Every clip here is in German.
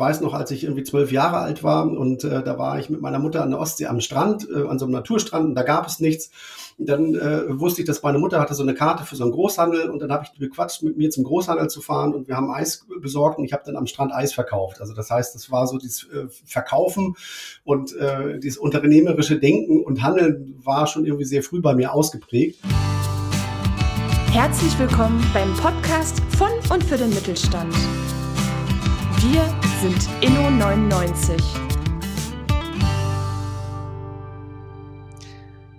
weiß noch, als ich irgendwie zwölf Jahre alt war und äh, da war ich mit meiner Mutter an der Ostsee am Strand, äh, an so einem Naturstrand und da gab es nichts. dann äh, wusste ich, dass meine Mutter hatte so eine Karte für so einen Großhandel und dann habe ich bequatscht, mit mir zum Großhandel zu fahren und wir haben Eis besorgt und ich habe dann am Strand Eis verkauft. Also das heißt, das war so dieses äh, Verkaufen und äh, dieses unternehmerische Denken und Handeln war schon irgendwie sehr früh bei mir ausgeprägt. Herzlich willkommen beim Podcast von und für den Mittelstand. Wir sind Inno99.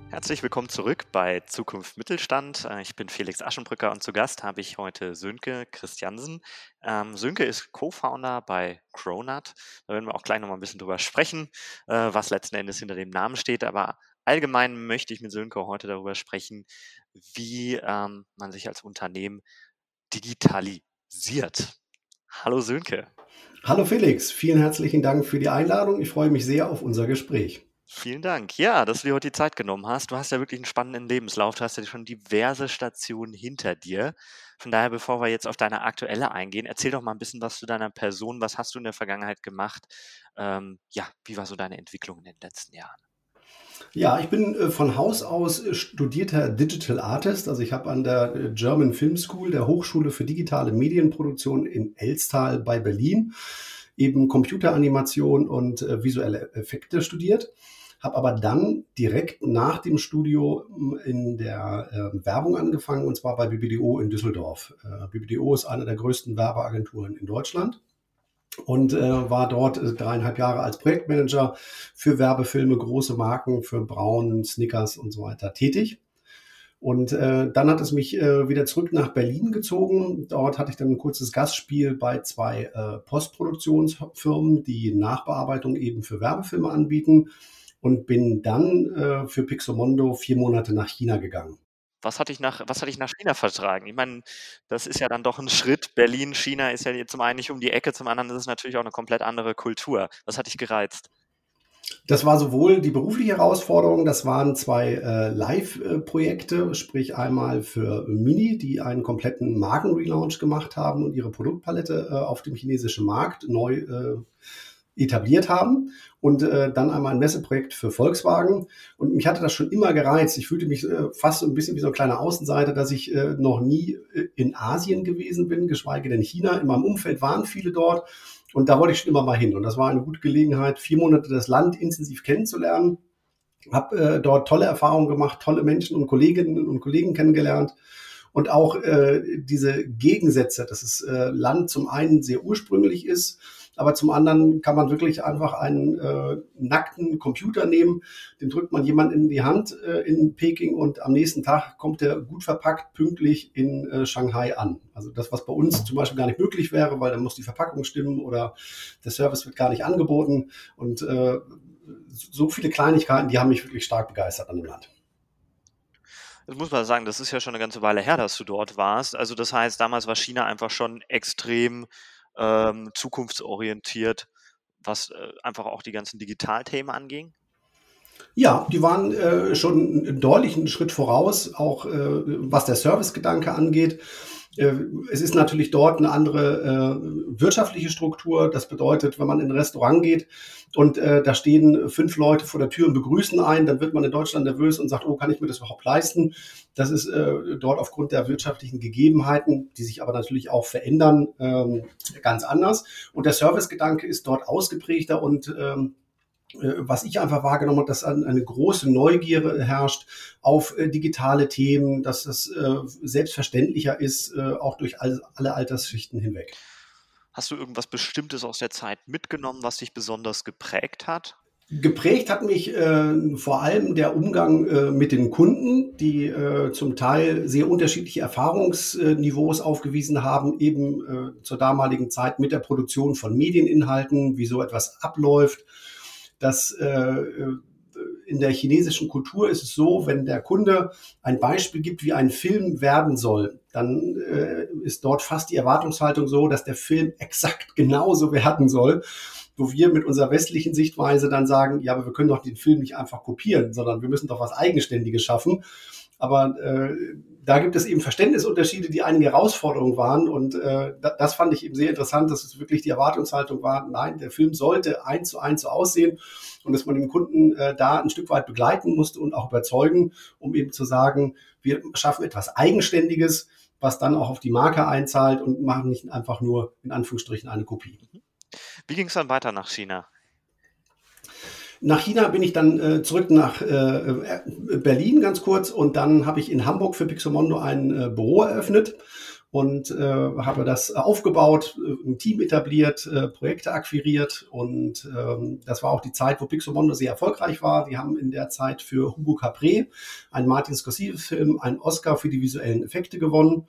Herzlich willkommen zurück bei Zukunft Mittelstand. Äh, ich bin Felix Aschenbrücker und zu Gast habe ich heute Sönke Christiansen. Ähm, Sönke ist Co-Founder bei Cronut. Da werden wir auch gleich nochmal ein bisschen drüber sprechen, äh, was letzten Endes hinter dem Namen steht. Aber allgemein möchte ich mit Sönke heute darüber sprechen, wie ähm, man sich als Unternehmen digitalisiert. Hallo Sönke. Hallo Felix, vielen herzlichen Dank für die Einladung. Ich freue mich sehr auf unser Gespräch. Vielen Dank. Ja, dass du dir heute die Zeit genommen hast. Du hast ja wirklich einen spannenden Lebenslauf. Du hast ja schon diverse Stationen hinter dir. Von daher, bevor wir jetzt auf deine aktuelle eingehen, erzähl doch mal ein bisschen was zu deiner Person. Was hast du in der Vergangenheit gemacht? Ähm, ja, wie war so deine Entwicklung in den letzten Jahren? Ja, ich bin äh, von Haus aus äh, studierter Digital Artist. Also ich habe an der äh, German Film School, der Hochschule für digitale Medienproduktion in Elstal bei Berlin, eben Computeranimation und visuelle Effekte studiert. Habe aber dann direkt nach dem Studio in der Werbung angefangen und zwar bei BBDO in Düsseldorf. BBDO ist eine der größten Werbeagenturen in Deutschland und äh, war dort äh, dreieinhalb Jahre als Projektmanager für Werbefilme, große Marken, für Braun, Snickers und so weiter tätig. Und äh, dann hat es mich äh, wieder zurück nach Berlin gezogen. Dort hatte ich dann ein kurzes Gastspiel bei zwei äh, Postproduktionsfirmen, die Nachbearbeitung eben für Werbefilme anbieten und bin dann äh, für Pixomondo vier Monate nach China gegangen was hatte ich nach, was hatte ich nach China vertragen? Ich meine, das ist ja dann doch ein Schritt. Berlin, China ist ja zum einen nicht um die Ecke, zum anderen ist es natürlich auch eine komplett andere Kultur. Was hat dich gereizt? Das war sowohl die berufliche Herausforderung, das waren zwei äh, Live-Projekte, sprich einmal für Mini, die einen kompletten Markenrelaunch gemacht haben und ihre Produktpalette äh, auf dem chinesischen Markt neu äh, etabliert haben und äh, dann einmal ein Messeprojekt für Volkswagen. Und mich hatte das schon immer gereizt. Ich fühlte mich äh, fast so ein bisschen wie so eine kleine Außenseite, dass ich äh, noch nie äh, in Asien gewesen bin, geschweige denn China. In meinem Umfeld waren viele dort und da wollte ich schon immer mal hin. Und das war eine gute Gelegenheit, vier Monate das Land intensiv kennenzulernen. Habe äh, dort tolle Erfahrungen gemacht, tolle Menschen und Kolleginnen und Kollegen kennengelernt und auch äh, diese Gegensätze, dass das äh, Land zum einen sehr ursprünglich ist, aber zum anderen kann man wirklich einfach einen äh, nackten Computer nehmen, den drückt man jemand in die Hand äh, in Peking und am nächsten Tag kommt der gut verpackt pünktlich in äh, Shanghai an. Also das, was bei uns zum Beispiel gar nicht möglich wäre, weil dann muss die Verpackung stimmen oder der Service wird gar nicht angeboten und äh, so viele Kleinigkeiten, die haben mich wirklich stark begeistert an dem Land. Das muss man sagen, das ist ja schon eine ganze Weile her, dass du dort warst. Also das heißt, damals war China einfach schon extrem ähm, zukunftsorientiert, was äh, einfach auch die ganzen Digitalthemen anging? Ja, die waren äh, schon einen deutlichen Schritt voraus, auch äh, was der Servicegedanke angeht. Äh, es ist natürlich dort eine andere äh, wirtschaftliche Struktur. Das bedeutet, wenn man in ein Restaurant geht und äh, da stehen fünf Leute vor der Tür und begrüßen einen, dann wird man in Deutschland nervös und sagt, oh, kann ich mir das überhaupt leisten? Das ist äh, dort aufgrund der wirtschaftlichen Gegebenheiten, die sich aber natürlich auch verändern, ähm, ganz anders. Und der Servicegedanke ist dort ausgeprägter und ähm, äh, was ich einfach wahrgenommen habe, dass eine große Neugier herrscht auf äh, digitale Themen, dass es äh, selbstverständlicher ist, auch durch alle Altersschichten hinweg. Hast du irgendwas Bestimmtes aus der Zeit mitgenommen, was dich besonders geprägt hat? Geprägt hat mich äh, vor allem der Umgang äh, mit den Kunden, die äh, zum Teil sehr unterschiedliche Erfahrungsniveaus aufgewiesen haben, eben zur damaligen Zeit mit der Produktion von Medieninhalten, wie so etwas abläuft dass äh, in der chinesischen Kultur ist es so, wenn der Kunde ein Beispiel gibt, wie ein Film werden soll, dann äh, ist dort fast die Erwartungshaltung so, dass der Film exakt genauso werden soll, wo wir mit unserer westlichen Sichtweise dann sagen, ja, aber wir können doch den Film nicht einfach kopieren, sondern wir müssen doch was Eigenständiges schaffen. Aber äh, da gibt es eben Verständnisunterschiede, die einige Herausforderungen waren. Und äh, das fand ich eben sehr interessant, dass es wirklich die Erwartungshaltung war, nein, der Film sollte eins zu eins so aussehen und dass man den Kunden äh, da ein Stück weit begleiten musste und auch überzeugen, um eben zu sagen, wir schaffen etwas Eigenständiges, was dann auch auf die Marke einzahlt und machen nicht einfach nur in Anführungsstrichen eine Kopie. Wie ging es dann weiter nach China? Nach China bin ich dann äh, zurück nach äh, äh, Berlin ganz kurz und dann habe ich in Hamburg für Pixomondo ein äh, Büro eröffnet und äh, habe das aufgebaut, äh, ein Team etabliert, Projekte akquiriert und ähm, das war auch die Zeit, wo Pixomondo sehr erfolgreich war. Die haben in der Zeit für Hugo Capre, einen Martin Scorsese-Film, einen Oscar für die visuellen Effekte gewonnen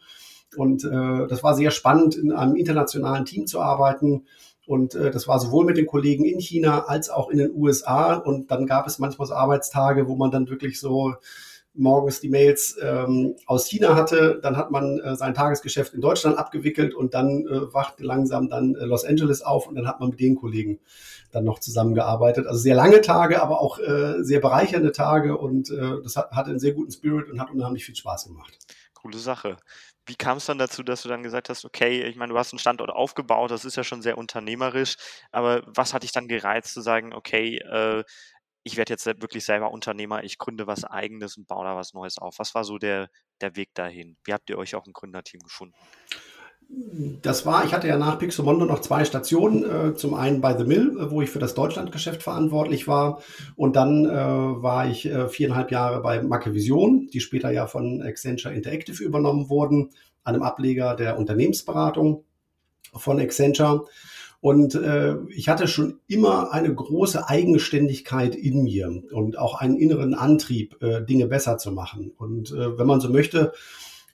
und das war sehr spannend, in einem internationalen Team zu arbeiten und äh, das war sowohl mit den Kollegen in China als auch in den USA. Und dann gab es manchmal so Arbeitstage, wo man dann wirklich so morgens die Mails ähm, aus China hatte. Dann hat man äh, sein Tagesgeschäft in Deutschland abgewickelt und dann äh, wachte langsam dann äh, Los Angeles auf und dann hat man mit den Kollegen dann noch zusammengearbeitet. Also sehr lange Tage, aber auch äh, sehr bereichernde Tage und äh, das hat, hatte einen sehr guten Spirit und hat unheimlich viel Spaß gemacht. Coole Sache wie kam es dann dazu, dass du dann gesagt hast, okay, ich meine, du hast einen Standort aufgebaut, das ist ja schon sehr unternehmerisch, aber was hat dich dann gereizt zu sagen, okay, äh, ich werde jetzt wirklich selber Unternehmer, ich gründe was eigenes und baue da was Neues auf. Was war so der, der Weg dahin? Wie habt ihr euch auch ein Gründerteam gefunden? Das war, ich hatte ja nach Pixomondo noch zwei Stationen. Äh, zum einen bei The Mill, äh, wo ich für das Deutschlandgeschäft verantwortlich war. Und dann äh, war ich viereinhalb Jahre bei Macevision, die später ja von Accenture Interactive übernommen wurden, einem Ableger der Unternehmensberatung von Accenture. Und äh, ich hatte schon immer eine große Eigenständigkeit in mir und auch einen inneren Antrieb, äh, Dinge besser zu machen. Und äh, wenn man so möchte,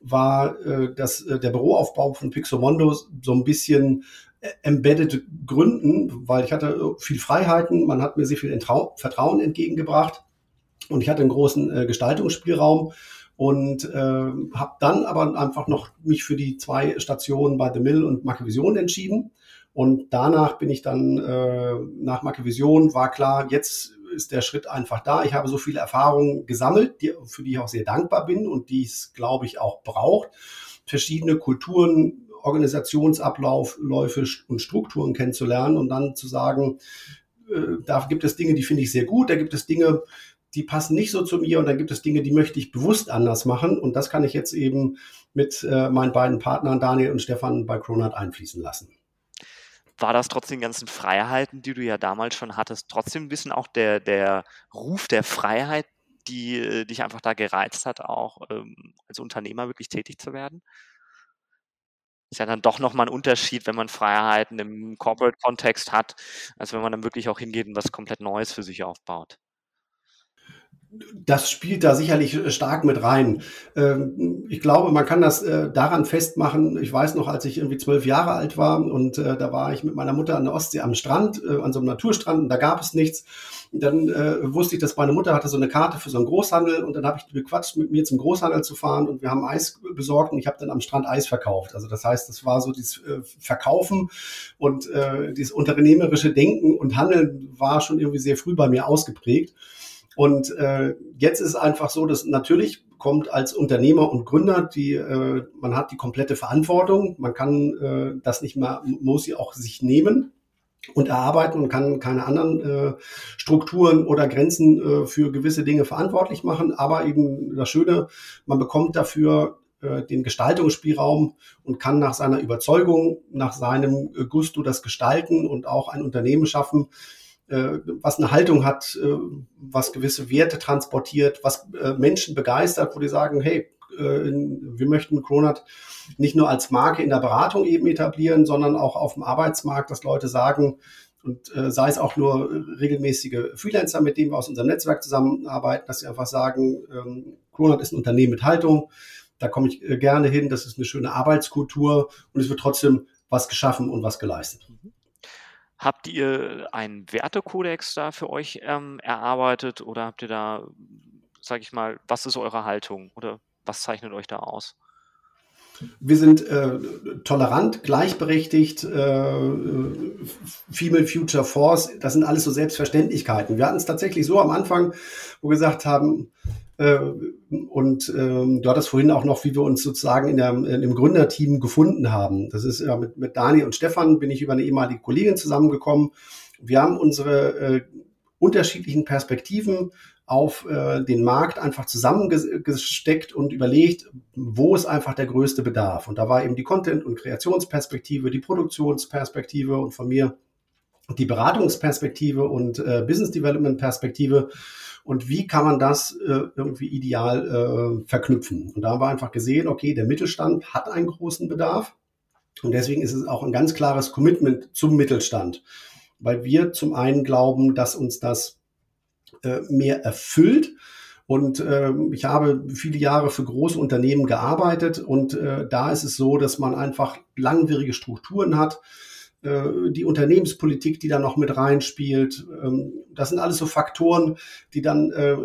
war äh, dass äh, der Büroaufbau von Pixomondo so ein bisschen äh, embedded gründen, weil ich hatte äh, viel Freiheiten, man hat mir sehr viel Entrau Vertrauen entgegengebracht. Und ich hatte einen großen äh, Gestaltungsspielraum und äh, habe dann aber einfach noch mich für die zwei Stationen bei The Mill und Macevision entschieden. Und danach bin ich dann äh, nach Macevision war klar, jetzt ist der Schritt einfach da. Ich habe so viele Erfahrungen gesammelt, die, für die ich auch sehr dankbar bin und die es, glaube ich, auch braucht. Verschiedene Kulturen, Organisationsabläufe und Strukturen kennenzulernen und dann zu sagen, äh, da gibt es Dinge, die finde ich sehr gut, da gibt es Dinge, die passen nicht so zu mir und da gibt es Dinge, die möchte ich bewusst anders machen und das kann ich jetzt eben mit äh, meinen beiden Partnern Daniel und Stefan bei Kronat einfließen lassen war das trotz den ganzen Freiheiten, die du ja damals schon hattest, trotzdem ein bisschen auch der, der Ruf der Freiheit, die äh, dich einfach da gereizt hat, auch ähm, als Unternehmer wirklich tätig zu werden? Ist ja dann doch nochmal ein Unterschied, wenn man Freiheiten im Corporate-Kontext hat, als wenn man dann wirklich auch hingeht und was komplett Neues für sich aufbaut das spielt da sicherlich äh, stark mit rein. Ähm, ich glaube, man kann das äh, daran festmachen. Ich weiß noch, als ich irgendwie zwölf Jahre alt war und äh, da war ich mit meiner Mutter an der Ostsee am Strand, an so einem Naturstrand und da gab es nichts. Dann wusste ich, dass meine Mutter hatte so eine Karte für so einen Großhandel und dann habe ich bequatscht, mit mir zum Großhandel zu fahren und wir haben Eis besorgt und ich habe dann am Strand Eis verkauft. Also das heißt, das war so dieses Verkaufen und dieses unternehmerische Denken und Handeln war schon irgendwie sehr früh bei mir ausgeprägt. Und äh, jetzt ist es einfach so, dass natürlich kommt als Unternehmer und Gründer, die, äh, man hat die komplette Verantwortung, man kann äh, das nicht mehr, muss sie auch sich nehmen und erarbeiten und kann keine anderen äh, Strukturen oder Grenzen äh, für gewisse Dinge verantwortlich machen. Aber eben das Schöne, man bekommt dafür äh, den Gestaltungsspielraum und kann nach seiner Überzeugung, nach seinem Gusto das gestalten und auch ein Unternehmen schaffen, äh, was eine Haltung hat, äh, was gewisse Werte transportiert, was äh, Menschen begeistert, wo die sagen, hey, wir möchten Kronat nicht nur als Marke in der Beratung eben etablieren, sondern auch auf dem Arbeitsmarkt, dass Leute sagen, und äh, sei es auch nur regelmäßige Freelancer, mit denen wir aus unserem Netzwerk zusammenarbeiten, dass sie einfach sagen, ähm, ist ein Unternehmen mit Haltung, da komme ich äh, gerne hin, das ist eine schöne Arbeitskultur und es wird trotzdem was geschaffen und was geleistet. Mhm. Habt ihr einen Wertekodex da für euch ähm, erarbeitet oder habt ihr da, sag ich mal, was ist eure Haltung oder was zeichnet euch da aus? Wir sind äh, tolerant, gleichberechtigt, äh, Female Future Force, das sind alles so Selbstverständlichkeiten. Wir hatten es tatsächlich so am Anfang, wo wir gesagt haben, Äh, und ähm, du hattest vorhin auch noch, wie wir uns sozusagen in der, im Gründerteam gefunden haben. Das ist ja mit, mit Dani und Stefan bin ich über eine ehemalige Kollegin zusammengekommen. Wir haben unsere äh, unterschiedlichen Perspektiven auf äh, den Markt einfach zusammengesteckt und überlegt, wo ist einfach der größte Bedarf. Und da war eben die Content- und Kreationsperspektive, die Produktionsperspektive und von mir die Beratungsperspektive und äh, Business Development Perspektive und wie kann man das äh, irgendwie ideal äh, verknüpfen. Und da haben wir einfach gesehen, okay, der Mittelstand hat einen großen Bedarf und deswegen ist es auch ein ganz klares Commitment zum Mittelstand, weil wir zum einen glauben, dass uns das äh, mehr erfüllt. Und äh, ich habe viele Jahre für große Unternehmen gearbeitet und äh, da ist es so, dass man einfach langwierige Strukturen hat, die Unternehmenspolitik, die da noch mit reinspielt. Ähm, das sind alles so Faktoren, die dann äh,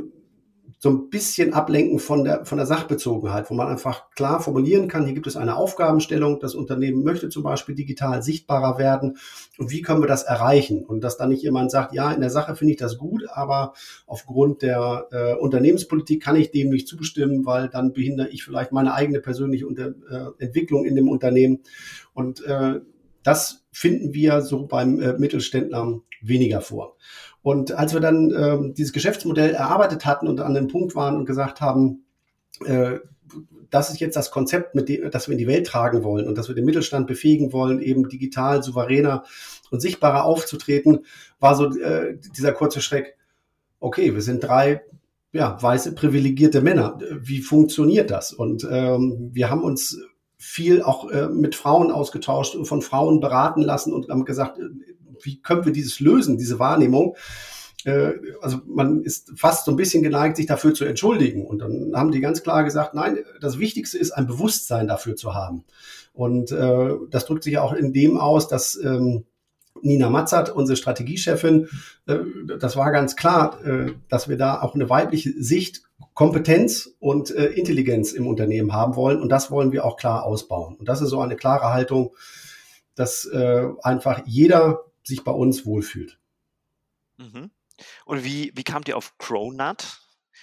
so ein bisschen ablenken von der, von der Sachbezogenheit, wo man einfach klar formulieren kann, hier gibt es eine Aufgabenstellung, das Unternehmen möchte zum Beispiel digital sichtbarer werden und wie können wir das erreichen? Und dass dann nicht jemand sagt, ja, in der Sache finde ich das gut, aber aufgrund der äh, Unternehmenspolitik kann ich dem nicht zustimmen, weil dann behindere ich vielleicht meine eigene persönliche Unter äh, Entwicklung in dem Unternehmen. Und äh, das finden wir so beim äh, Mittelständler weniger vor. Und als wir dann äh, dieses Geschäftsmodell erarbeitet hatten und an dem Punkt waren und gesagt haben, äh, das ist jetzt das Konzept, mit dem, das wir in die Welt tragen wollen und dass wir den Mittelstand befähigen wollen, eben digital souveräner und sichtbarer aufzutreten, war so äh, dieser kurze Schreck. Okay, wir sind drei ja, weiße privilegierte Männer. Wie funktioniert das? Und ähm, wir haben uns viel auch äh, mit Frauen ausgetauscht und von Frauen beraten lassen und haben gesagt, äh, wie können wir dieses lösen, diese Wahrnehmung? Äh, also man ist fast so ein bisschen geneigt, sich dafür zu entschuldigen. Und dann haben die ganz klar gesagt, nein, das Wichtigste ist, ein Bewusstsein dafür zu haben. Und äh, das drückt sich auch in dem aus, dass ähm, Nina Matzert, unsere Strategiechefin, äh, das war ganz klar, äh, dass wir da auch eine weibliche Sicht Kompetenz und äh, Intelligenz im Unternehmen haben wollen. Und das wollen wir auch klar ausbauen. Und das ist so eine klare Haltung, dass einfach jeder sich bei uns wohlfühlt. Mhm. Und wie, wie kamt ihr auf Cronut?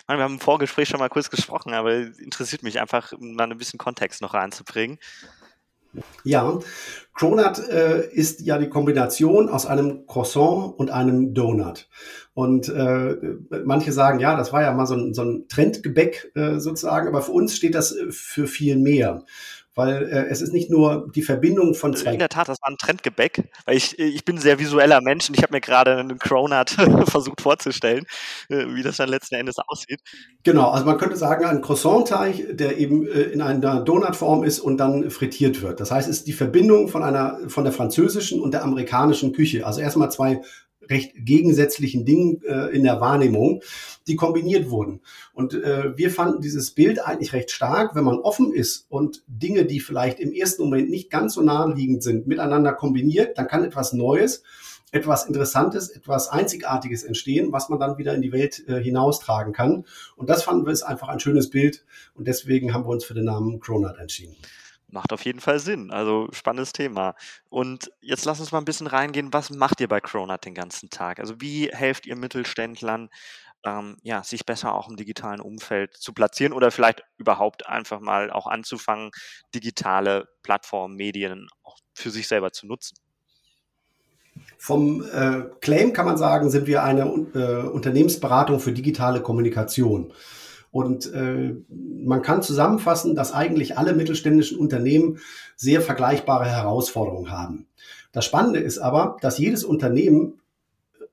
Wir haben im Vorgespräch schon mal kurz gesprochen, aber interessiert mich einfach, um da ein bisschen Kontext noch reinzubringen. Ja, Cronut äh, ist ja die Kombination aus einem Croissant und einem Donut. Und äh, manche sagen, ja, das war ja mal so ein, so ein Trendgebäck äh, sozusagen, aber für uns steht das äh, für viel mehr weil äh, es ist nicht nur die Verbindung von zwei. In der Tat, das war ein Trendgebäck, weil ich, ich bin ein sehr visueller Mensch und ich habe mir gerade einen Cronut versucht vorzustellen, äh, wie das dann letzten Endes aussieht. Genau, also man könnte sagen, ein Croissant-Teig, der eben äh, in einer Donutform ist und dann frittiert wird. Das heißt, es ist die Verbindung von einer, von der französischen und der amerikanischen Küche. Also erstmal zwei recht gegensätzlichen Dingen äh, in der Wahrnehmung, die kombiniert wurden. Und äh, wir fanden dieses Bild eigentlich recht stark, wenn man offen ist und Dinge, die vielleicht im ersten Moment nicht ganz so naheliegend sind, miteinander kombiniert, dann kann etwas Neues, etwas Interessantes, etwas Einzigartiges entstehen, was man dann wieder in die Welt äh, hinaustragen kann. Und das fanden wir ist einfach ein schönes Bild und deswegen haben wir uns für den Namen Cronut entschieden. Macht auf jeden Fall Sinn. Also spannendes Thema. Und jetzt lass uns mal ein bisschen reingehen. Was macht ihr bei Cronut den ganzen Tag? Also wie helft ihr Mittelständlern, ähm, ja, sich besser auch im digitalen Umfeld zu platzieren oder vielleicht überhaupt einfach mal auch anzufangen, digitale Plattformen, Medien auch für sich selber zu nutzen? Vom äh, Claim kann man sagen, sind wir eine äh, Unternehmensberatung für digitale Kommunikation. Und äh, man kann zusammenfassen, dass eigentlich alle mittelständischen Unternehmen sehr vergleichbare Herausforderungen haben. Das Spannende ist aber, dass jedes Unternehmen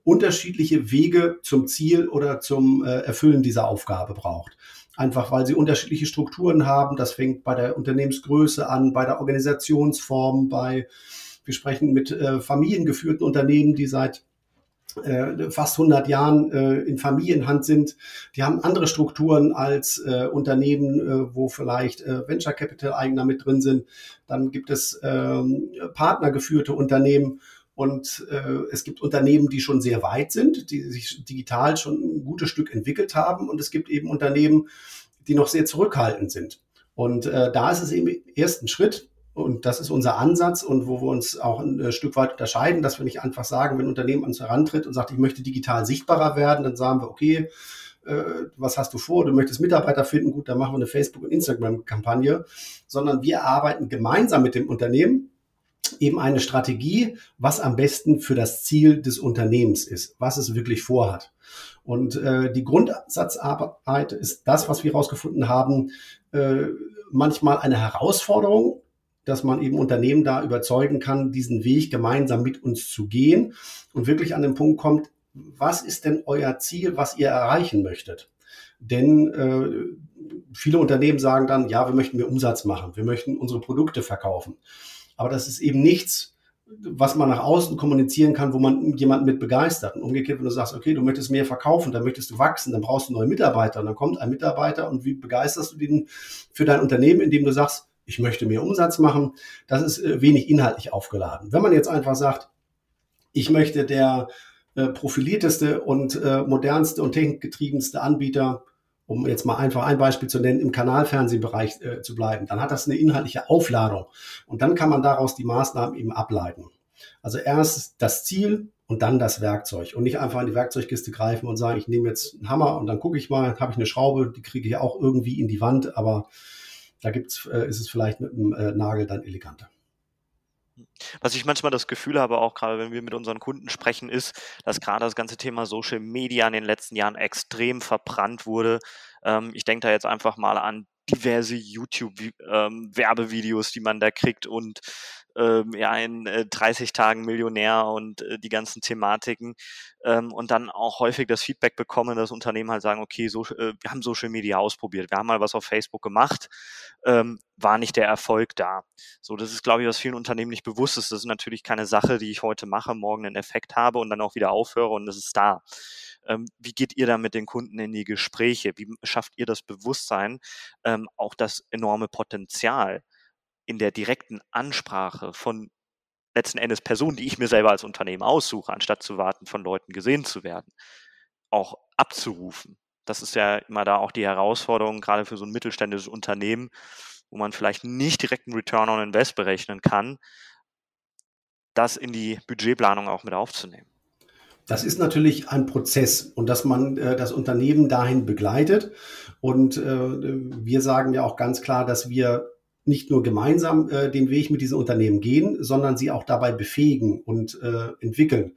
unterschiedliche Wege zum Ziel oder zum äh, Erfüllen dieser Aufgabe braucht. Einfach weil sie unterschiedliche Strukturen haben. Das fängt bei der Unternehmensgröße an, bei der Organisationsform, bei, wir sprechen mit äh, familiengeführten Unternehmen, die seit äh, fast 100 Jahren äh, in Familienhand sind. Die haben andere Strukturen als äh, Unternehmen, äh, wo vielleicht äh, Venture Capital Eigner mit drin sind. Dann gibt es ähm, partnergeführte Unternehmen und äh, es gibt Unternehmen, die schon sehr weit sind, die sich digital schon ein gutes Stück entwickelt haben. Und es gibt eben Unternehmen, die noch sehr zurückhaltend sind. Und äh, da ist es eben im ersten Schritt, und das ist unser Ansatz und wo wir uns auch ein äh, Stück weit unterscheiden, dass wir nicht einfach sagen, wenn ein Unternehmen an uns herantritt und sagt, ich möchte digital sichtbarer werden, dann sagen wir, okay, äh, was hast du vor, du möchtest Mitarbeiter finden, gut, dann machen wir eine Facebook- und Instagram-Kampagne, sondern wir arbeiten gemeinsam mit dem Unternehmen eben eine Strategie, was am besten für das Ziel des Unternehmens ist, was es wirklich vorhat. Und äh, die Grundsatzarbeit ist das, was wir herausgefunden haben, äh, manchmal eine Herausforderung, dass man eben Unternehmen da überzeugen kann, diesen Weg gemeinsam mit uns zu gehen und wirklich an den Punkt kommt, was ist denn euer Ziel, was ihr erreichen möchtet? Denn äh, viele Unternehmen sagen dann, ja, wir möchten mehr Umsatz machen, wir möchten unsere Produkte verkaufen. Aber das ist eben nichts, was man nach außen kommunizieren kann, wo man jemanden mit begeistert. Und umgekehrt, wenn du sagst, okay, du möchtest mehr verkaufen, dann möchtest du wachsen, dann brauchst du neue Mitarbeiter. Und dann kommt ein Mitarbeiter und wie begeisterst du den für dein Unternehmen, indem du sagst, ich möchte mehr Umsatz machen. Das ist äh, wenig inhaltlich aufgeladen. Wenn man jetzt einfach sagt, ich möchte der äh, profilierteste und äh, modernste und technikgetriebenste Anbieter um jetzt mal einfach ein Beispiel zu nennen, im Kanalfernsehbereich zu bleiben, dann hat das eine inhaltliche Aufladung. Und dann kann man daraus die Maßnahmen eben ableiten. Also erst das Ziel und dann das Werkzeug. Und nicht einfach in die Werkzeugkiste greifen und sagen, ich nehme jetzt einen Hammer und dann gucke ich mal, habe ich eine Schraube, die kriege ich auch irgendwie in die Wand, aber da gibt's, äh, ist es vielleicht mit einem äh, Nagel dann eleganter. Was ich manchmal das Gefühl habe, auch gerade wenn wir mit unseren Kunden sprechen, ist, dass gerade das ganze Thema Social Media in den letzten Jahren extrem verbrannt wurde. Ähm, ich denke da jetzt einfach mal an diverse YouTube-Werbevideos, ähm, die man da kriegt und ähm, ja, in äh, 30 Tagen Millionär und äh, die ganzen Thematiken ähm, und dann auch häufig das Feedback bekommen, dass Unternehmen halt sagen, okay, so, äh, wir haben Social Media ausprobiert, wir haben mal was auf Facebook gemacht, ähm, war nicht der Erfolg da. So, das ist, glaube ich, was vielen Unternehmen nicht bewusst ist. Das ist natürlich keine Sache, die ich heute mache, morgen einen Effekt habe und dann auch wieder aufhöre und das ist da. Ähm, wie geht ihr da mit den Kunden in die Gespräche? Wie schafft ihr das Bewusstsein, ähm, auch das enorme Potenzial in der direkten Ansprache von letzten Endes Personen, die ich mir selber als Unternehmen aussuche, anstatt zu warten, von Leuten gesehen zu werden, auch abzurufen. Das ist ja immer da auch die Herausforderung, gerade für so ein mittelständisches Unternehmen, wo man vielleicht nicht direkt einen Return on Invest berechnen kann, das in die Budgetplanung auch mit aufzunehmen. Das ist natürlich ein Prozess und dass man äh, das Unternehmen dahin begleitet. Und äh, wir sagen ja auch ganz klar, dass wir nicht nur gemeinsam äh, den Weg mit diesen Unternehmen gehen, sondern sie auch dabei befähigen und äh, entwickeln.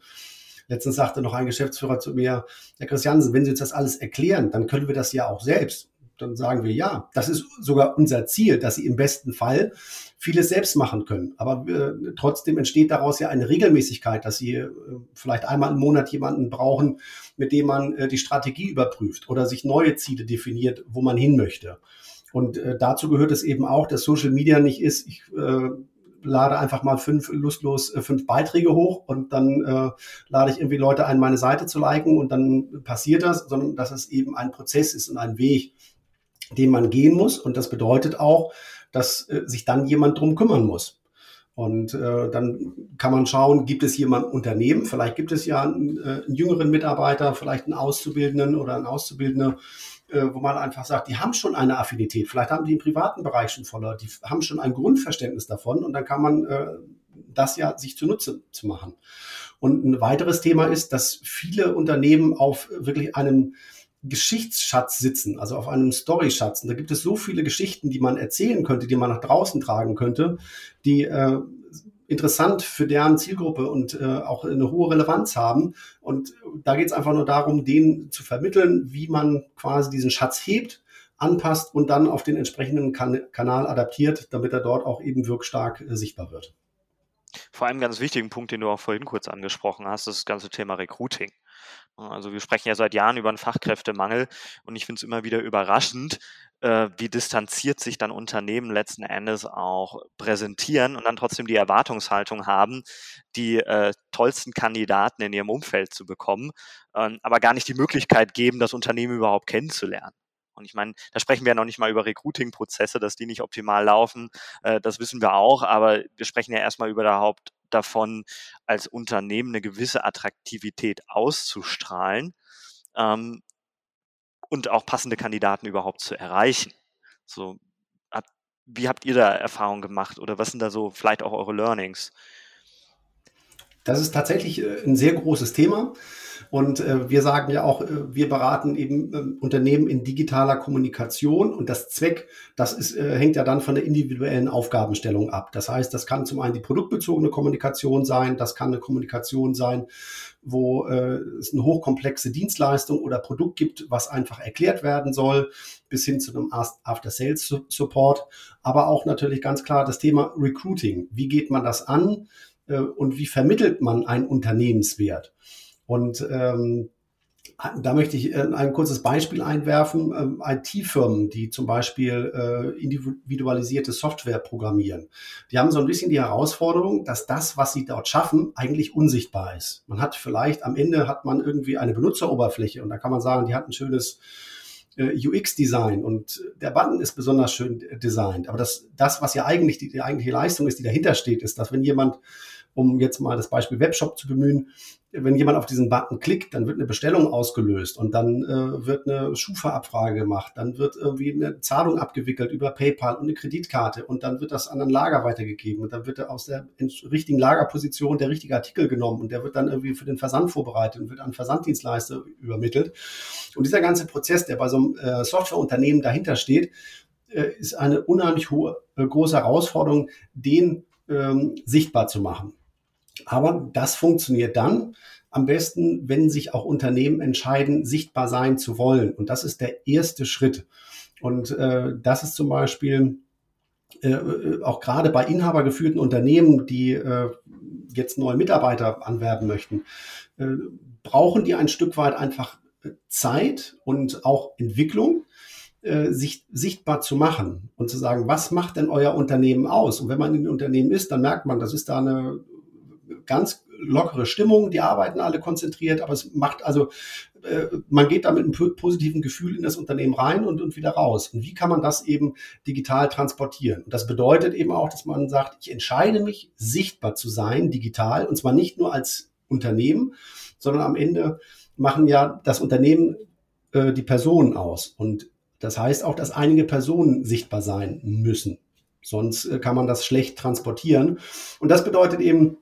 Letztens sagte noch ein Geschäftsführer zu mir, Herr Christiansen, wenn Sie uns das alles erklären, dann können wir das ja auch selbst. Dann sagen wir ja, das ist sogar unser Ziel, dass Sie im besten Fall vieles selbst machen können. Aber äh, trotzdem entsteht daraus ja eine Regelmäßigkeit, dass Sie äh, vielleicht einmal im Monat jemanden brauchen, mit dem man äh, die Strategie überprüft oder sich neue Ziele definiert, wo man hin möchte. Und äh, dazu gehört es eben auch, dass Social Media nicht ist, ich äh, lade einfach mal fünf lustlos äh, fünf Beiträge hoch und dann äh, lade ich irgendwie Leute ein, meine Seite zu liken und dann passiert das, sondern dass es eben ein Prozess ist und ein Weg, den man gehen muss. Und das bedeutet auch, dass äh, sich dann jemand drum kümmern muss. Und äh, dann kann man schauen, gibt es jemand Unternehmen? Vielleicht gibt es ja einen, äh, einen jüngeren Mitarbeiter, vielleicht einen Auszubildenden oder einen Auszubildende, äh, wo man einfach sagt, die haben schon eine Affinität, vielleicht haben die im privaten Bereich schon voller, die haben schon ein Grundverständnis davon und dann kann man äh, das ja sich zunutze zu machen. Und ein weiteres Thema ist, dass viele Unternehmen auf wirklich einem Geschichtsschatz sitzen, also auf einem Storyschatz. Und da gibt es so viele Geschichten, die man erzählen könnte, die man nach draußen tragen könnte, die äh, interessant für deren Zielgruppe und äh, auch eine hohe Relevanz haben. Und da geht es einfach nur darum, denen zu vermitteln, wie man quasi diesen Schatz hebt, anpasst und dann auf den entsprechenden kan Kanal adaptiert, damit er dort auch eben wirkstark äh, sichtbar wird. Vor allem ganz wichtigen Punkt, den du auch vorhin kurz angesprochen hast, das ganze Thema Recruiting. Also wir sprechen ja seit Jahren über einen Fachkräftemangel und ich finde es immer wieder überraschend, äh, wie distanziert sich dann Unternehmen letzten Endes auch präsentieren und dann trotzdem die Erwartungshaltung haben, die äh, tollsten Kandidaten in ihrem Umfeld zu bekommen, äh, aber gar nicht die Möglichkeit geben, das Unternehmen überhaupt kennenzulernen. Und ich meine, da sprechen wir ja noch nicht mal über Recruiting-Prozesse, dass die nicht optimal laufen. Äh, das wissen wir auch, aber wir sprechen ja erstmal überhaupt davon, als Unternehmen eine gewisse Attraktivität auszustrahlen. Ähm, und auch passende Kandidaten überhaupt zu erreichen. So, wie habt ihr da Erfahrungen gemacht oder was sind da so vielleicht auch eure Learnings? Das ist tatsächlich äh, ein sehr großes Thema. Und äh, wir sagen ja auch, äh, wir beraten eben äh, Unternehmen in digitaler Kommunikation und das Zweck, das ist, äh, hängt ja dann von der individuellen Aufgabenstellung ab. Das heißt, das kann zum einen die produktbezogene Kommunikation sein, das kann eine Kommunikation sein, wo äh, es eine hochkomplexe Dienstleistung oder Produkt gibt, was einfach erklärt werden soll, bis hin zu einem After-Sales-Support. Aber auch natürlich ganz klar das Thema Recruiting. Wie geht man das an äh, und wie vermittelt man einen Unternehmenswert? Und ähm, da möchte ich äh, ein kurzes Beispiel einwerfen. Ähm, IT-Firmen, die zum Beispiel äh, individualisierte Software programmieren, die haben so ein bisschen die Herausforderung, dass das, was sie dort schaffen, eigentlich unsichtbar ist. Man hat vielleicht am Ende hat man irgendwie eine Benutzeroberfläche und da kann man sagen, die hat ein schönes UX-Design und der Button ist besonders schön designt. Aber das, das was ja eigentlich die, die eigentliche Leistung ist, die dahinter steht, ist, dass wenn jemand um jetzt mal das Beispiel Webshop zu bemühen, wenn jemand auf diesen Button klickt, dann wird eine Bestellung ausgelöst und dann äh, wird eine Schufa-Abfrage gemacht, dann wird irgendwie eine Zahlung abgewickelt über PayPal und eine Kreditkarte und dann wird das an ein Lager weitergegeben und dann wird aus der richtigen Lagerposition der richtige Artikel genommen und der wird dann irgendwie für den Versand vorbereitet und wird an Versanddienstleister übermittelt. Und dieser ganze Prozess, der bei so einem äh, Softwareunternehmen dahinter steht, äh, ist eine unheimlich hohe, äh, große Herausforderung, den ähm, sichtbar zu machen. Aber das funktioniert dann am besten, wenn sich auch Unternehmen entscheiden, sichtbar sein zu wollen. Und das ist der erste Schritt. Und äh, das ist zum Beispiel äh, auch gerade bei inhabergeführten Unternehmen, die äh, jetzt neue Mitarbeiter anwerben möchten, äh, brauchen die ein Stück weit einfach Zeit und auch Entwicklung, äh, sich sichtbar zu machen und zu sagen, was macht denn euer Unternehmen aus? Und wenn man in einem Unternehmen ist, dann merkt man, das ist da eine ganz lockere Stimmung, die arbeiten alle konzentriert, aber es macht also, äh, man geht da mit einem positiven Gefühl in das Unternehmen rein und, und wieder raus. Und wie kann man das eben digital transportieren? Und das bedeutet eben auch, dass man sagt, ich entscheide mich, sichtbar zu sein, digital, und zwar nicht nur als Unternehmen, sondern am Ende machen ja das Unternehmen äh, die Personen aus. Und das heißt auch, dass einige Personen sichtbar sein müssen. Sonst äh, kann man das schlecht transportieren. Und das bedeutet eben,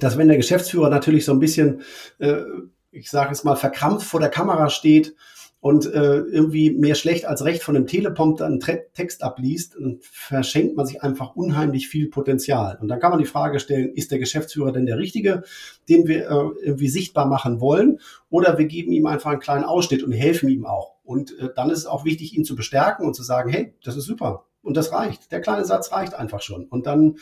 dass wenn der Geschäftsführer natürlich so ein bisschen, äh, ich sage es mal, verkrampft vor der Kamera steht und äh, irgendwie mehr schlecht als recht von dem Teleprompter einen Text abliest, dann verschenkt man sich einfach unheimlich viel Potenzial. Und dann kann man die Frage stellen, ist der Geschäftsführer denn der Richtige, den wir äh, irgendwie sichtbar machen wollen? Oder wir geben ihm einfach einen kleinen Ausschnitt und helfen ihm auch. Und äh, dann ist es auch wichtig, ihn zu bestärken und zu sagen, hey, das ist super. Und das reicht. Der kleine Satz reicht einfach schon. Und dann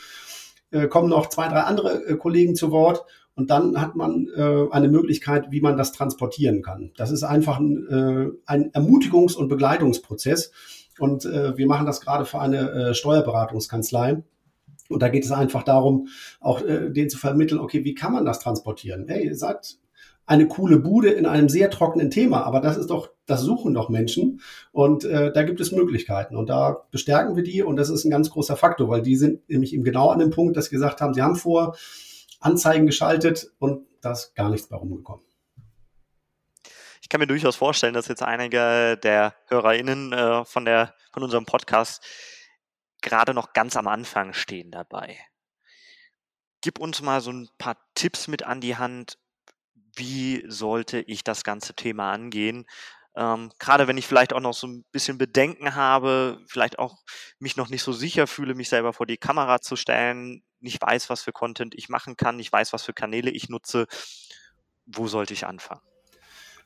äh, kommen noch zwei, drei andere äh, Kollegen zu Wort und dann hat man äh, eine Möglichkeit, wie man das transportieren kann. Das ist einfach ein, äh, ein Ermutigungs- und Begleitungsprozess. Und äh, wir machen das gerade für eine Steuerberatungskanzlei. Und da geht es einfach darum, auch äh, denen zu vermitteln, okay, wie kann man das transportieren? Hey, seid eine coole Bude in einem sehr trockenen Thema. Aber das ist doch, das suchen doch Menschen. Und äh, da gibt es Möglichkeiten. Und da bestärken wir die. Und das ist ein ganz großer Faktor, weil die sind nämlich eben genau an dem Punkt, dass sie gesagt haben, sie haben vor Anzeigen geschaltet und da ist gar nichts bei rumgekommen. Ich kann mir durchaus vorstellen, dass jetzt einige der HörerInnen äh, von, der, von unserem Podcast gerade noch ganz am Anfang stehen dabei. Gib uns mal so ein paar Tipps mit an die Hand, wie sollte ich das ganze Thema angehen. Ähm, Gerade wenn ich vielleicht auch noch so ein bisschen Bedenken habe, vielleicht auch mich noch nicht so sicher fühle, mich selber vor die Kamera zu stellen, nicht weiß, was für Content ich machen kann, nicht weiß, was für Kanäle ich nutze, wo sollte ich anfangen?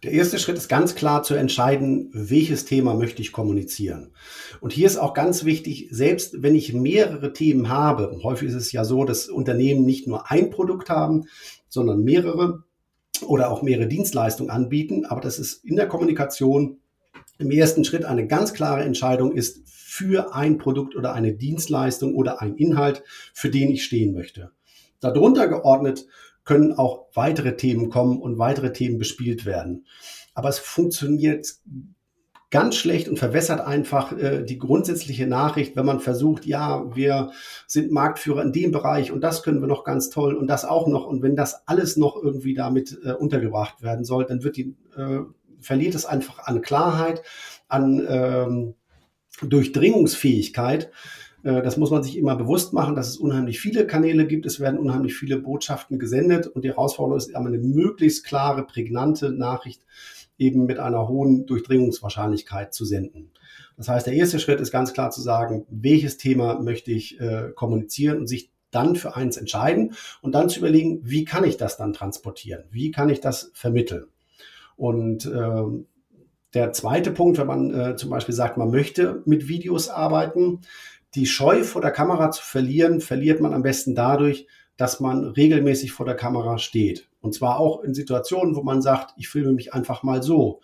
Der erste Schritt ist ganz klar zu entscheiden, welches Thema möchte ich kommunizieren. Und hier ist auch ganz wichtig, selbst wenn ich mehrere Themen habe, häufig ist es ja so, dass Unternehmen nicht nur ein Produkt haben, sondern mehrere, oder auch mehrere Dienstleistungen anbieten. Aber das ist in der Kommunikation im ersten Schritt eine ganz klare Entscheidung ist für ein Produkt oder eine Dienstleistung oder ein Inhalt, für den ich stehen möchte. Darunter geordnet können auch weitere Themen kommen und weitere Themen bespielt werden. Aber es funktioniert ganz schlecht und verwässert einfach äh, die grundsätzliche Nachricht, wenn man versucht, ja, wir sind Marktführer in dem Bereich und das können wir noch ganz toll und das auch noch. Und wenn das alles noch irgendwie damit äh, untergebracht werden soll, dann wird die, äh, verliert es einfach an Klarheit, an ähm, Durchdringungsfähigkeit Äh, das muss man sich immer bewusst machen, dass es unheimlich viele Kanäle gibt. Es werden unheimlich viele Botschaften gesendet und die Herausforderung ist immer eine möglichst klare, prägnante Nachricht eben mit einer hohen Durchdringungswahrscheinlichkeit zu senden. Das heißt, der erste Schritt ist ganz klar zu sagen, welches Thema möchte ich äh, kommunizieren und sich dann für eins entscheiden und dann zu überlegen, wie kann ich das dann transportieren? Wie kann ich das vermitteln? Und äh, der zweite Punkt, wenn man äh, zum Beispiel sagt, man möchte mit Videos arbeiten, die Scheu vor der Kamera zu verlieren, verliert man am besten dadurch, dass man regelmäßig vor der Kamera steht. Und zwar auch in Situationen, wo man sagt, ich filme mich einfach mal so.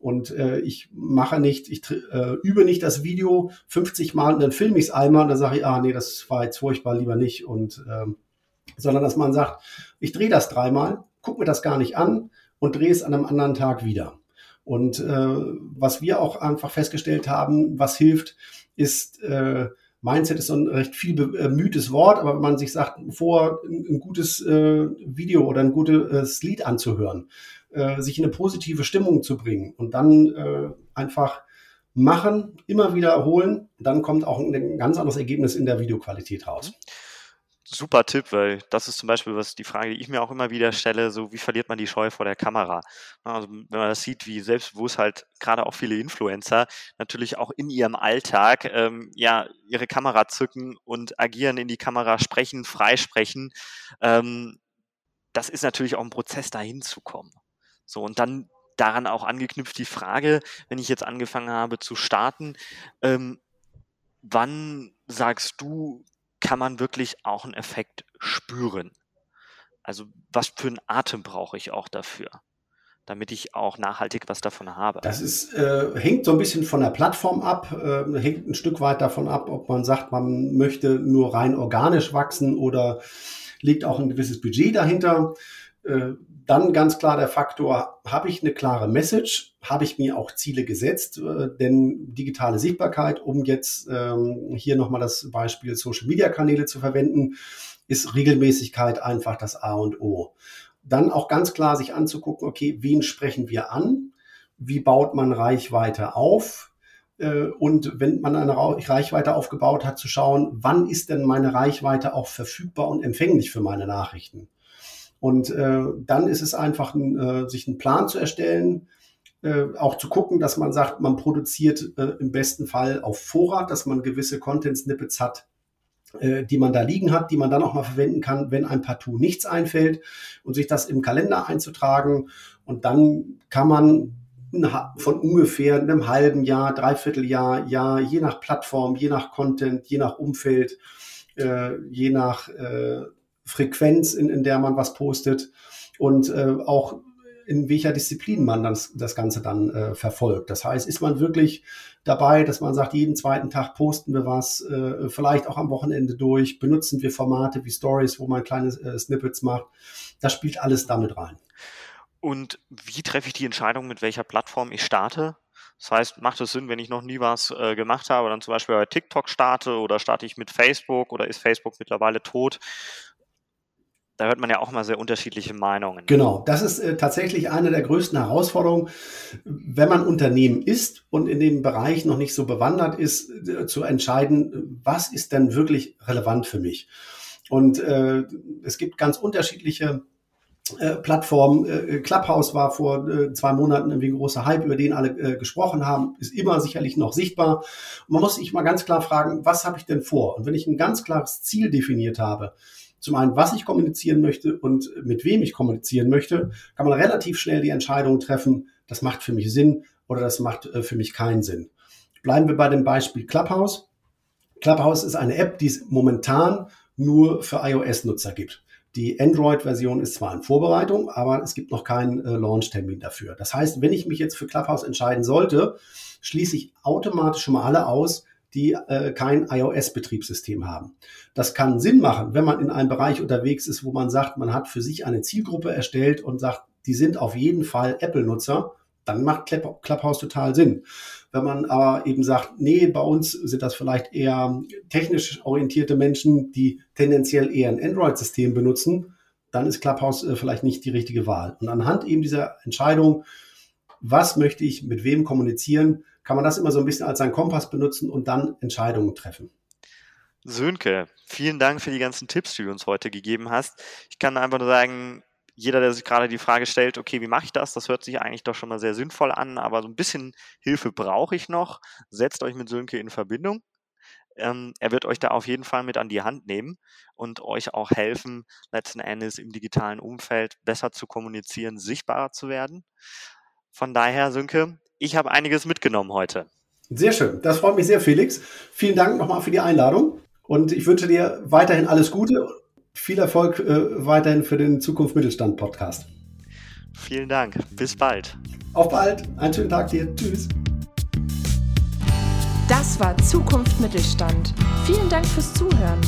Und äh, ich mache nicht, ich äh, übe nicht das Video 50 Mal und dann filme ich es einmal und dann sage ich, ah nee, das war jetzt furchtbar, lieber nicht. Und ähm, sondern dass man sagt, ich drehe das dreimal, gucke mir das gar nicht an und drehe es an einem anderen Tag wieder. Und äh, was wir auch einfach festgestellt haben, was hilft, ist äh, Mindset ist so ein recht viel bemühtes Wort, aber wenn man sich sagt, vor ein, gutes äh, Video oder ein gutes Lied anzuhören, äh, sich in eine positive Stimmung zu bringen und dann äh, einfach machen, immer wiederholen, dann kommt auch ein ganz anderes Ergebnis in der Videoqualität raus. Mhm super Tipp, weil das ist zum Beispiel was die Frage, die ich mir auch immer wieder stelle, so wie verliert man die Scheu vor der Kamera? Also wenn man das sieht, wie selbstbewusst halt gerade auch viele Influencer natürlich auch in ihrem Alltag ähm, ja ihre Kamera zücken und agieren in die Kamera, sprechen, freisprechen, ähm, das ist natürlich auch ein Prozess, dahin zu kommen. So und dann daran auch angeknüpft die Frage, wenn ich jetzt angefangen habe zu starten, ähm, wann sagst du, kann man wirklich auch einen Effekt spüren. Also was für einen Atem brauche ich auch dafür, damit ich auch nachhaltig was davon habe. Das ist, äh, hängt so ein bisschen von der Plattform ab, äh, hängt ein Stück weit davon ab, ob man sagt, man möchte nur rein organisch wachsen oder liegt auch ein gewisses Budget dahinter. Äh, dann ganz klar der Faktor, habe ich eine klare Message, habe ich mir auch Ziele gesetzt, äh, denn digitale Sichtbarkeit, um jetzt ähm, hier nochmal das Beispiel Social-Media-Kanäle zu verwenden, ist Regelmäßigkeit einfach das A und O. Dann auch ganz klar sich anzugucken, okay, wen sprechen wir an? Wie baut man Reichweite auf? Äh, und wenn man eine Reichweite aufgebaut hat, zu schauen, wann ist denn meine Reichweite auch verfügbar und empfänglich für meine Nachrichten? Und äh, dann ist es einfach, ein, äh, sich einen Plan zu erstellen, äh, auch zu gucken, dass man sagt, man produziert äh, im besten Fall auf Vorrat, dass man gewisse Content-Snippets hat, äh, die man da liegen hat, die man dann auch mal verwenden kann, wenn ein Partout nichts einfällt und sich das im Kalender einzutragen. Und dann kann man von ungefähr einem halben Jahr, Dreivierteljahr, Jahr, je nach Plattform, je nach Content, je nach Umfeld, äh, je nach äh, Frequenz, in, in der man was postet und äh, auch in welcher Disziplin man das, das Ganze dann äh, verfolgt. Das heißt, ist man wirklich dabei, dass man sagt, jeden zweiten Tag posten wir was, äh, vielleicht auch am Wochenende durch, benutzen wir Formate wie Stories, wo man kleine äh, Snippets macht. Das spielt alles damit rein. Und wie treffe ich die Entscheidung, mit welcher Plattform ich starte? Das heißt, macht es Sinn, wenn ich noch nie was äh, gemacht habe, dann zum Beispiel bei TikTok starte oder starte ich mit Facebook oder ist Facebook mittlerweile tot? Da hört man ja auch mal sehr unterschiedliche Meinungen. Genau, das ist äh, tatsächlich eine der größten Herausforderungen, wenn man Unternehmen ist und in dem Bereich noch nicht so bewandert ist, äh, zu entscheiden, was ist denn wirklich relevant für mich. Und äh, es gibt ganz unterschiedliche äh, Plattformen. Äh, Clubhouse war vor äh, zwei Monaten irgendwie ein großer Hype, über den alle gesprochen haben, ist immer sicherlich noch sichtbar. Man muss sich mal ganz klar fragen, was habe ich denn vor? Und wenn ich ein ganz klares Ziel definiert habe, zum einen, was ich kommunizieren möchte und mit wem ich kommunizieren möchte, kann man relativ schnell die Entscheidung treffen, das macht für mich Sinn oder das macht äh, für mich keinen Sinn. Bleiben wir bei dem Beispiel Clubhouse. Clubhouse ist eine App, die es momentan nur für iOS-Nutzer gibt. Die Android-Version ist zwar in Vorbereitung, aber es gibt noch keinen äh, Launch-Termin dafür. Das heißt, wenn ich mich jetzt für Clubhouse entscheiden sollte, schließe ich automatisch schon mal alle aus, die äh, kein iOS-Betriebssystem haben. Das kann Sinn machen, wenn man in einem Bereich unterwegs ist, wo man sagt, man hat für sich eine Zielgruppe erstellt und sagt, die sind auf jeden Fall Apple-Nutzer, dann macht Clubhouse total Sinn. Wenn man aber eben sagt, nee, bei uns sind das vielleicht eher technisch orientierte Menschen, die tendenziell eher ein Android-System benutzen, dann ist Clubhouse äh, vielleicht nicht die richtige Wahl. Und anhand eben dieser Entscheidung, was möchte ich mit wem kommunizieren, kann man das immer so ein bisschen als seinen Kompass benutzen und dann Entscheidungen treffen. Sönke, vielen Dank für die ganzen Tipps, die du uns heute gegeben hast. Ich kann einfach nur sagen, jeder, der sich gerade die Frage stellt, okay, wie mache ich das? Das hört sich eigentlich doch schon mal sehr sinnvoll an, aber so ein bisschen Hilfe brauche ich noch. Setzt euch mit Sönke in Verbindung. Ähm, er wird euch da auf jeden Fall mit an die Hand nehmen und euch auch helfen, letzten Endes im digitalen Umfeld besser zu kommunizieren, sichtbarer zu werden. Von daher, Sönke, ich habe einiges mitgenommen heute. Sehr schön. Das freut mich sehr, Felix. Vielen Dank nochmal für die Einladung. Und ich wünsche dir weiterhin alles Gute. Viel Erfolg äh, weiterhin für den Zukunft Mittelstand Podcast. Vielen Dank. Bis bald. Auf bald. Einen schönen Tag dir. Tschüss. Das war Zukunft Mittelstand. Vielen Dank fürs Zuhören.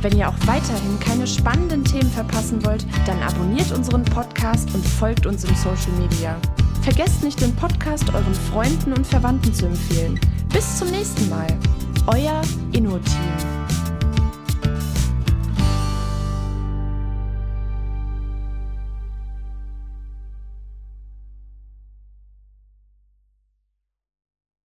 Wenn ihr auch weiterhin keine spannenden Themen verpassen wollt, dann abonniert unseren Podcast und folgt uns im Social Media. Vergesst nicht, den Podcast euren Freunden und Verwandten zu empfehlen. Bis zum nächsten Mal. Euer InnoTeam.